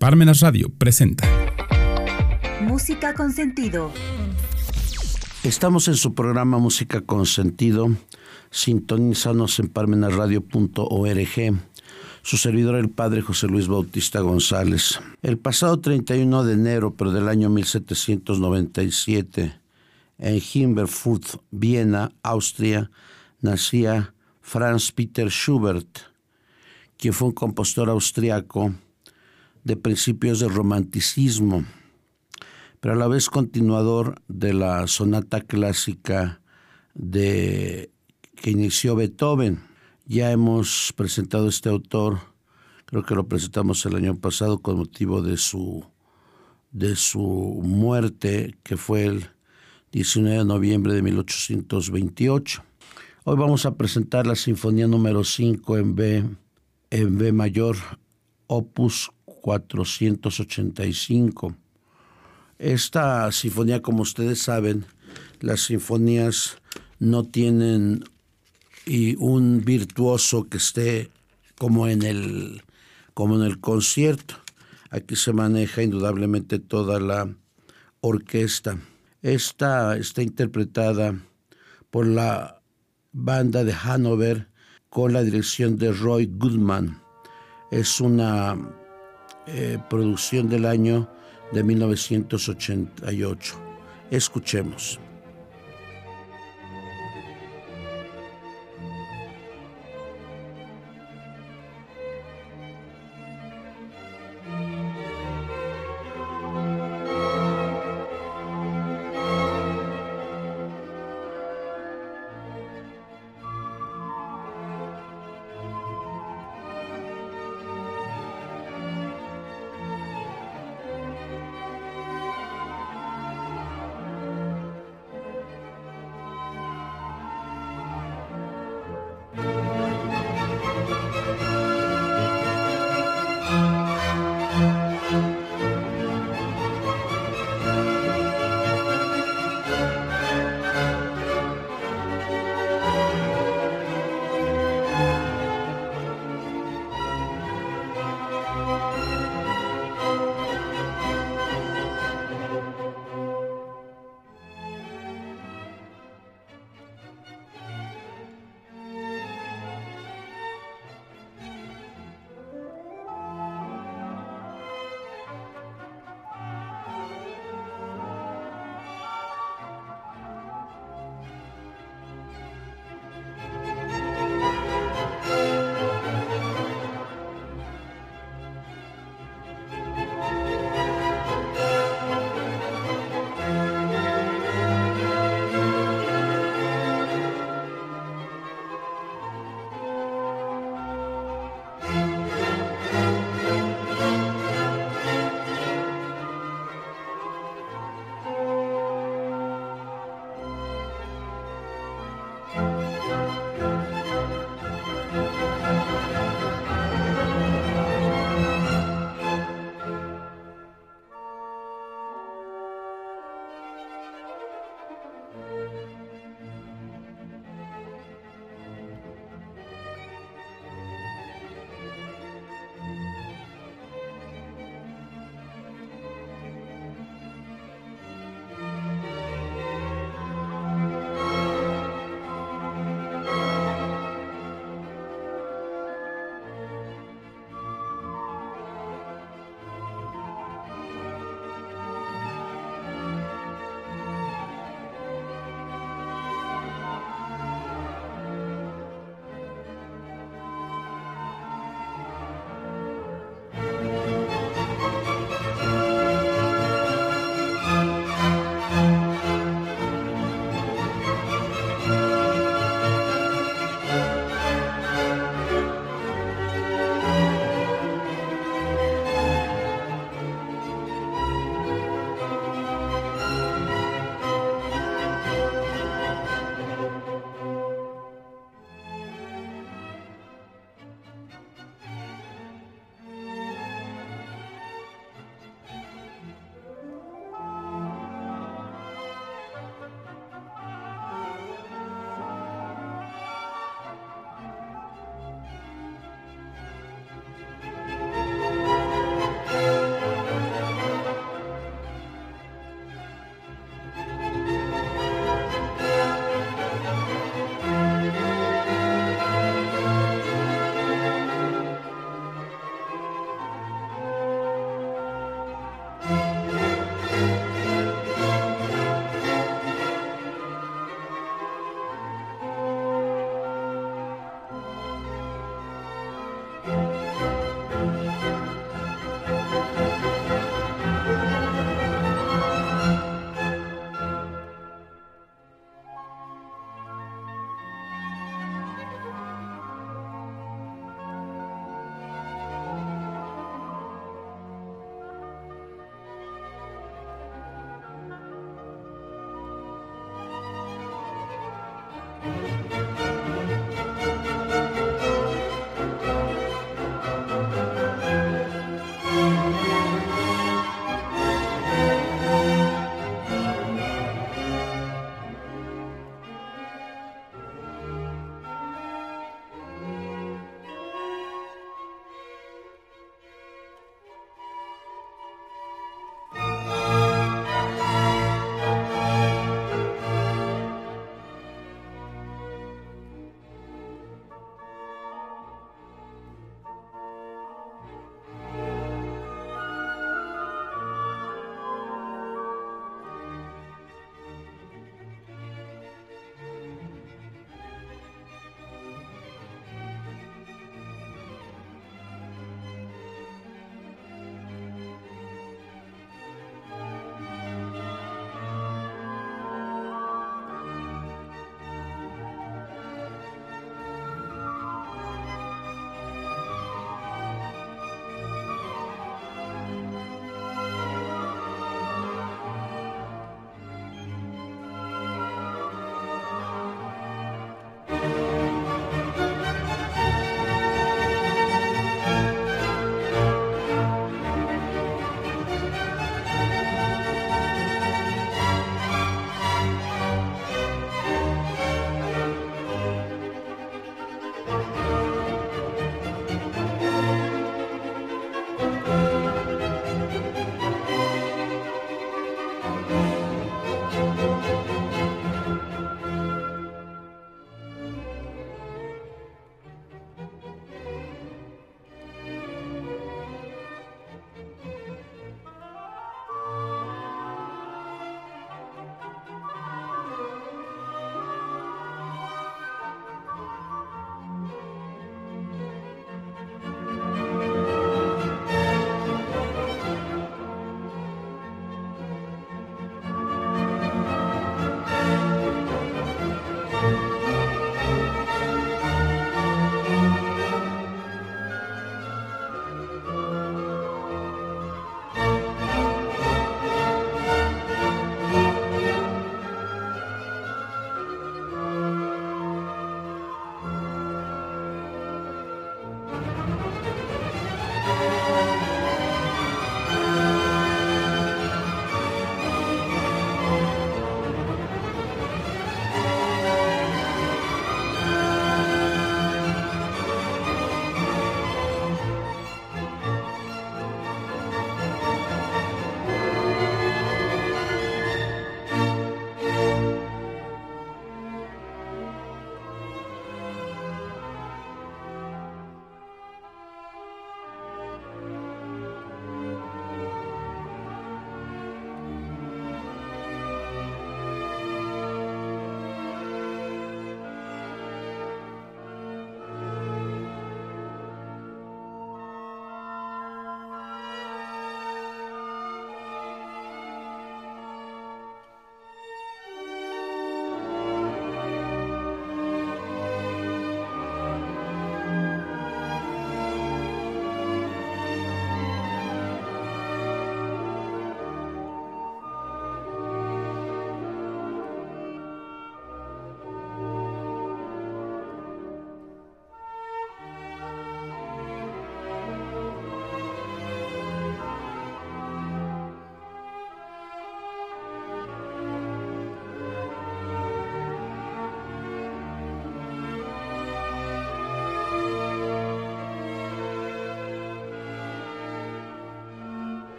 Parmenas Radio presenta Música con sentido. Estamos en su programa Música con sentido. Sintonízanos en parmenasradio.org. Su servidor, el padre José Luis Bautista González. El pasado 31 de enero, pero del año 1797, en Himberfurt, Viena, Austria, nacía Franz Peter Schubert, quien fue un compositor austriaco de principios del romanticismo, pero a la vez continuador de la sonata clásica de, que inició Beethoven. Ya hemos presentado este autor, creo que lo presentamos el año pasado con motivo de su, de su muerte, que fue el 19 de noviembre de 1828. Hoy vamos a presentar la Sinfonía número 5 en B, en B mayor, opus 485. Esta sinfonía, como ustedes saben, las sinfonías no tienen y un virtuoso que esté como en el como en el concierto. Aquí se maneja indudablemente toda la orquesta. Esta está interpretada por la banda de Hanover con la dirección de Roy Goodman. Es una eh, producción del año de 1988. Escuchemos.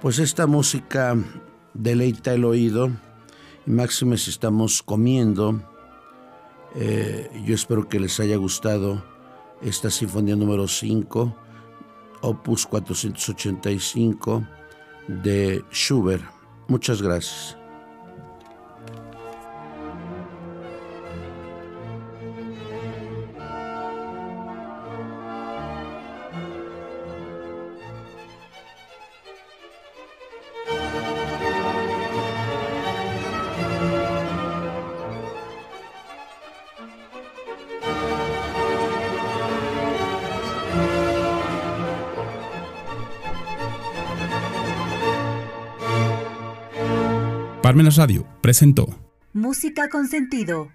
Pues esta música deleita el oído y máxime si estamos comiendo. Eh, yo espero que les haya gustado esta sinfonía número 5, opus 485 de Schubert. Muchas gracias. Radio presentó Música con sentido.